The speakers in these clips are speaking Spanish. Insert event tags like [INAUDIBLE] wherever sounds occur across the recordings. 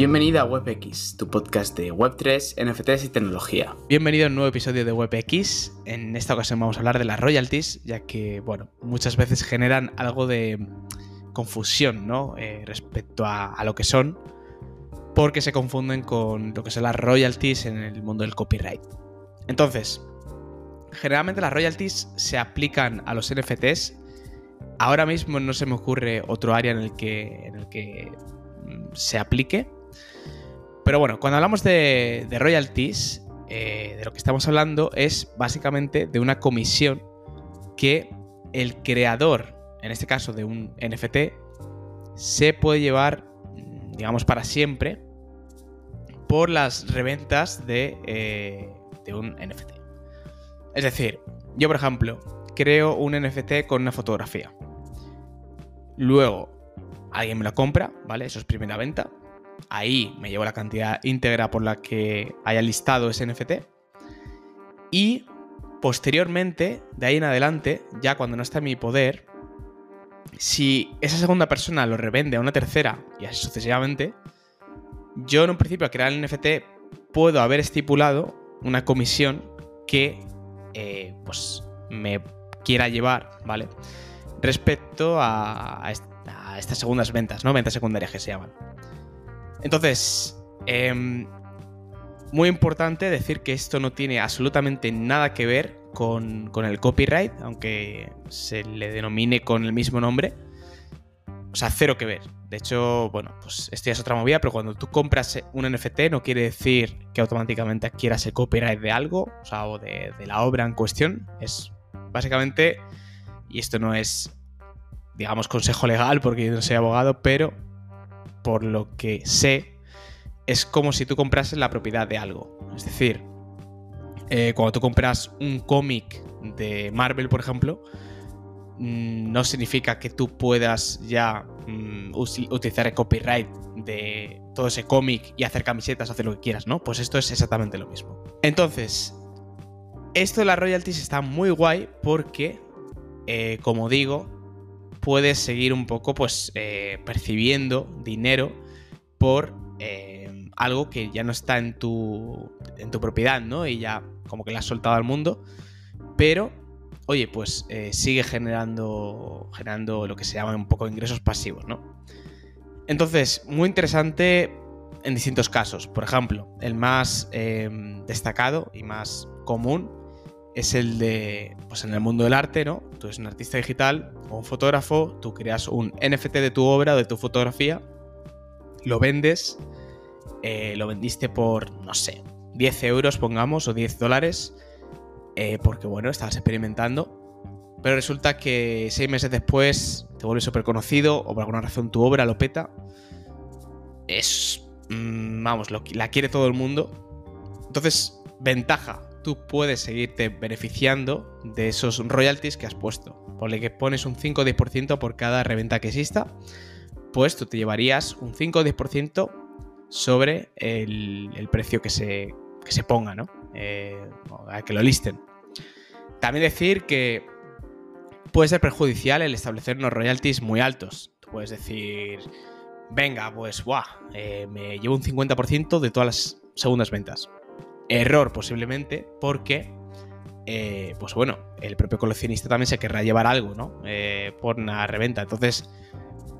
Bienvenido a WebX, tu podcast de Web3, NFTs y tecnología. Bienvenido a un nuevo episodio de WebX. En esta ocasión vamos a hablar de las royalties, ya que, bueno, muchas veces generan algo de confusión, ¿no? Eh, respecto a, a lo que son, porque se confunden con lo que son las royalties en el mundo del copyright. Entonces, generalmente las royalties se aplican a los NFTs. Ahora mismo no se me ocurre otro área en el que, en el que mm, se aplique. Pero bueno, cuando hablamos de, royalties, eh, de lo que estamos hablando es básicamente de una comisión que el creador, en este caso de un NFT, se puede llevar, mm, digamos, para siempre por las reventas de, eh, de un NFT. Es decir, yo por ejemplo, creo un NFT con una fotografía. Luego, alguien me la compra, ¿vale? Eso es primera venta. Ahí me llevo la cantidad íntegra por la que haya listado ese NFT. Y posteriormente, de ahí en adelante, ya cuando no está en mi poder, si esa segunda persona lo revende a una tercera y así sucesivamente, yo en un principio al crear el NFT puedo haber estipulado una comisión que eh, pues me quiera llevar, ¿vale? Respecto a, a, estas segundas ventas, ¿no? Ventas secundarias que se llaman. Entonces, eh, muy importante decir que esto no tiene absolutamente nada que ver con, con, el copyright, aunque se le denomine con el mismo nombre. O sea, cero que ver. De hecho, bueno, pues esto ya es otra movida, pero cuando tú compras un NFT no quiere decir que automáticamente adquieras el copyright de algo, o sea, o de, de la obra en cuestión. Es básicamente, y esto no es, digamos, consejo legal porque yo no soy abogado, pero por lo que sé, es como si tú comprases la propiedad de algo. Es decir, eh, cuando tú compras un cómic de Marvel, por ejemplo, mmm, no significa que tú puedas ya mmm, utilizar el copyright de todo ese cómic y hacer camisetas, hacer lo que quieras, ¿no? Pues esto es exactamente lo mismo. Entonces, esto de las royalties está muy guay porque, eh, como digo, puedes seguir un poco pues eh, percibiendo dinero por eh, algo que ya no está en tu, en tu propiedad, ¿no? Y ya como que la has soltado al mundo, pero oye, pues eh, sigue generando, generando lo que se llama un poco ingresos pasivos, ¿no? Entonces, muy interesante en distintos casos. Por ejemplo, el más destacado y más común es el de, pues en el mundo del arte, ¿no? Tú eres un artista digital o un fotógrafo, tú creas un NFT de tu obra o de tu fotografía, lo vendes, eh, lo vendiste por, no sé, 10 euros, pongamos, o 10 dólares, eh, porque bueno, estabas experimentando. Pero resulta que seis meses después te vuelves súper conocido o por alguna razón tu obra lo peta. Es. Mmm, vamos, lo, la quiere todo el mundo. Entonces, ventaja. Tú puedes seguirte beneficiando de esos royalties que has puesto. Por el que pones un 5 o 10% por cada reventa que exista. Pues tú te llevarías un 5 o 10% sobre el, el precio que se, que se ponga, ¿no? Eh, a que lo listen. También decir que puede ser perjudicial el establecer unos royalties muy altos. Tú puedes decir, venga, pues, guau, eh, me llevo un 50% de todas las segundas ventas. Error posiblemente porque, eh, pues bueno, el propio coleccionista también se querrá llevar algo, ¿no? Eh, por una reventa. Entonces,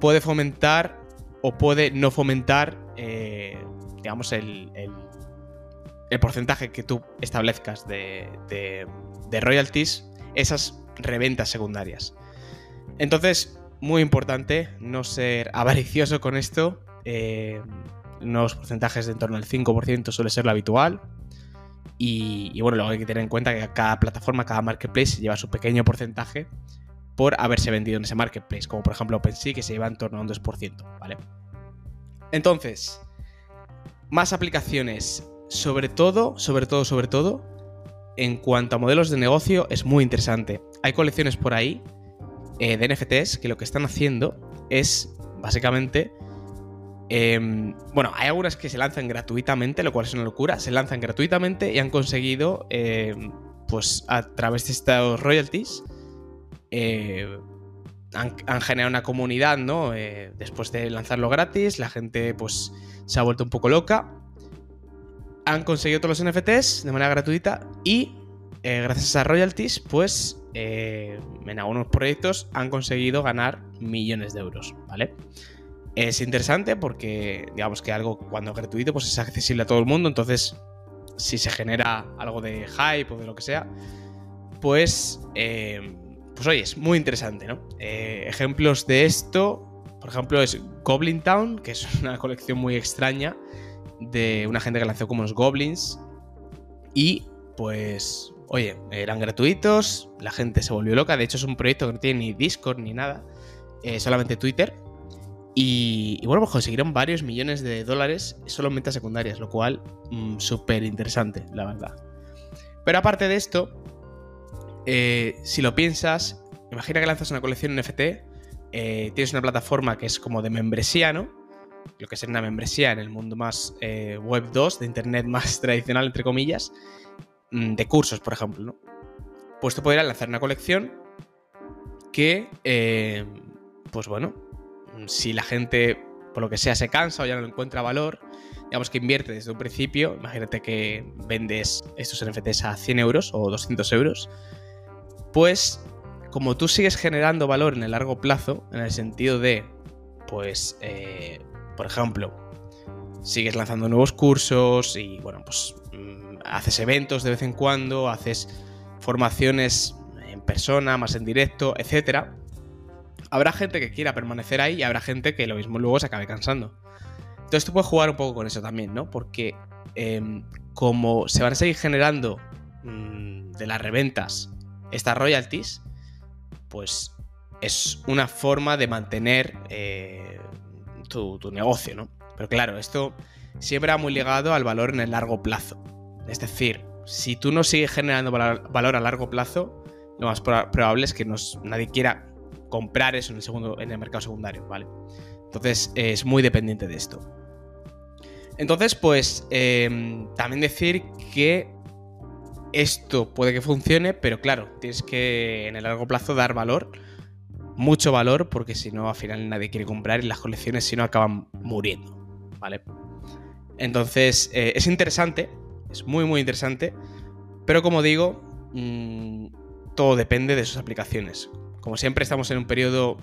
puede fomentar o puede no fomentar, eh, digamos, el, el, porcentaje que tú establezcas de, de, royalties, esas reventas secundarias. Entonces, muy importante no ser avaricioso con esto. Eh, porcentajes de en torno al 5% suele ser lo habitual. Y, y, bueno, luego hay que tener en cuenta que cada plataforma, cada marketplace lleva su pequeño porcentaje por haberse vendido en ese marketplace, como por ejemplo OpenSea, que se lleva en torno a un 2%, ¿vale? Entonces, más aplicaciones, sobre todo, sobre todo, sobre todo, en cuanto a modelos de negocio, es muy interesante. Hay colecciones por ahí eh, de NFTs que lo que están haciendo es básicamente. Eh, bueno, hay algunas que se lanzan gratuitamente, lo cual es una locura. Se lanzan gratuitamente y han conseguido, eh, pues a través de estos royalties, eh, han, generado una comunidad, ¿no? después de lanzarlo gratis, la gente, pues se ha vuelto un poco loca. Han conseguido todos los NFTs de manera gratuita y eh, gracias a royalties, pues eh, en algunos proyectos han conseguido ganar millones de euros, ¿vale? Es interesante porque, digamos que algo cuando es gratuito, pues es accesible a todo el mundo, entonces si se genera algo de hype o de lo que sea, pues, eh, pues oye, es muy interesante, ¿no? ejemplos de esto, por ejemplo, es Goblin Town, que es una colección muy extraña de una gente que lanzó como los goblins. Y pues, oye, eran gratuitos, la gente se volvió loca. De hecho, es un proyecto que no tiene ni Discord ni nada, eh, solamente Twitter. Y, bueno, pues consiguieron varios millones de dólares solo en ventas secundarias, lo cual mm, súper interesante, la verdad. Pero aparte de esto, eh, si lo piensas, imagina que lanzas una colección NFT eh, tienes una plataforma que es como de membresía, ¿no? Lo que es una membresía en el mundo más eh, web 2, de internet [LAUGHS] más tradicional, entre comillas, mm, de cursos, por ejemplo, ¿no? Pues tú podrías lanzar una colección que, eh, pues bueno, si la gente, por lo que sea, se cansa o ya no encuentra valor, digamos que invierte desde un principio, imagínate que vendes estos NFTs a 100 euros o 200 euros, pues como tú sigues generando valor en el largo plazo, en el sentido de, pues, eh, por ejemplo, sigues lanzando nuevos cursos y, bueno, pues mm, haces eventos de vez en cuando, haces formaciones en persona, más en directo, etc. Habrá gente que quiera permanecer ahí y habrá gente que lo mismo luego se acabe cansando. Entonces tú puedes jugar un poco con eso también, ¿no? Porque em, como se van a seguir generando mm, de las reventas estas royalties, pues es una forma de mantener eh, tu, negocio, ¿no? Pero claro, esto siempre va muy ligado al valor en el largo plazo. Es decir, si tú no sigues generando valor a largo plazo, lo más probable es que nadie quiera comprar eso en el, segundo, en el mercado secundario, ¿vale? Entonces es muy dependiente de esto. Entonces, pues em, también decir que esto puede que funcione, pero claro, tienes que en el largo plazo dar valor, mucho valor, porque si no, al final nadie quiere comprar y las colecciones si no acaban muriendo, ¿vale? Entonces, eh, es interesante, es muy, muy interesante, pero como digo, mm, todo depende de sus aplicaciones. Como siempre, estamos en un periodo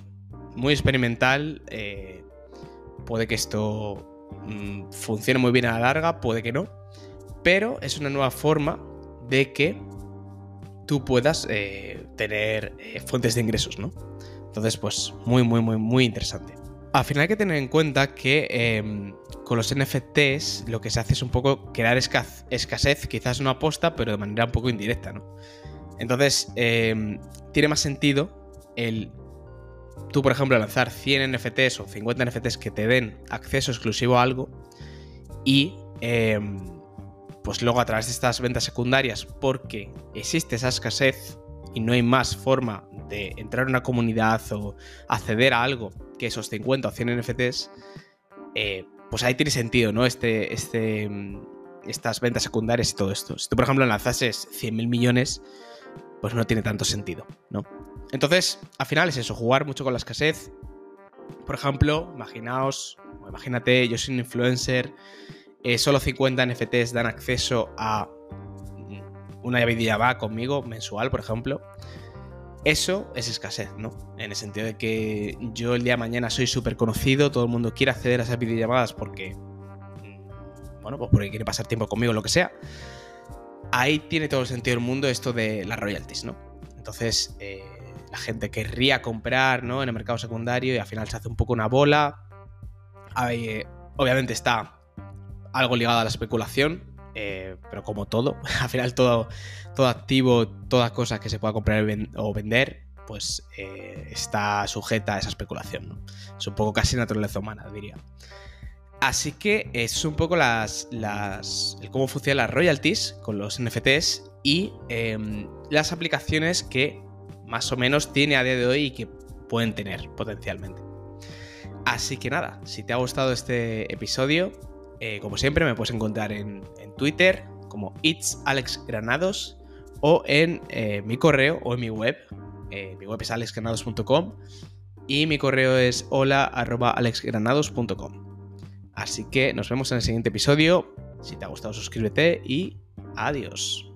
muy experimental, eh, puede que esto mm, funcione muy bien a la larga, puede que no, pero es una nueva forma de que tú puedas eh, tener eh, fuentes de ingresos, ¿no? Entonces, pues muy, muy, muy, muy interesante. Al final hay que tener en cuenta que em, con los NFTs lo que se hace es un poco crear escasez, quizás no aposta, pero de manera un poco indirecta, ¿no? Entonces, em, tiene más sentido el tú, por ejemplo, lanzar 100 NFTs o 50 NFTs que te den acceso exclusivo a algo y em, pues luego a través de estas ventas secundarias, porque existe esa escasez y no hay más forma de entrar en una comunidad o acceder a algo que esos 50 o 100 NFTs, eh, pues ahí tiene sentido, ¿no? Este, este, mm, estas ventas secundarias y todo esto. Si tú, por ejemplo, lanzases 100.000 millones, pues no tiene tanto sentido, ¿no? Entonces, al final es eso, jugar mucho con la escasez. Por ejemplo, imaginaos, imagínate, yo soy un influencer eh, solo 50 NFTs dan acceso a una videollamada conmigo mensual, por ejemplo. Eso es escasez, ¿no? En el sentido de que yo el día de mañana soy súper conocido, todo el mundo quiere acceder a esas videollamadas porque, mm, bueno, pues porque quiere pasar tiempo conmigo, lo que sea. Ahí tiene todo el sentido del mundo esto de las royalties, ¿no? Entonces, eh, la gente querría comprar, ¿no? En el mercado secundario y al final se hace un poco una bola. obviamente está algo ligado a la especulación, eh, pero como todo, [LAUGHS] al final todo, todo activo, toda cosa que se pueda comprar o vender, pues eh, está sujeta a esa especulación. Es un poco casi naturaleza humana, diría. Así que es un poco las, las cómo funcionan las royalties con los NFTs y em, las aplicaciones que más o menos tiene a día de hoy y que pueden tener potencialmente. Así que nada, si te ha gustado este episodio, eh, como siempre, me puedes encontrar en, Twitter como It's Alex Granados o en eh, mi correo o en mi web. Eh, mi web es alexgranados.com y mi correo es hola.alexgranados.com. Así que nos vemos en el siguiente episodio. Si te ha gustado, suscríbete y adiós.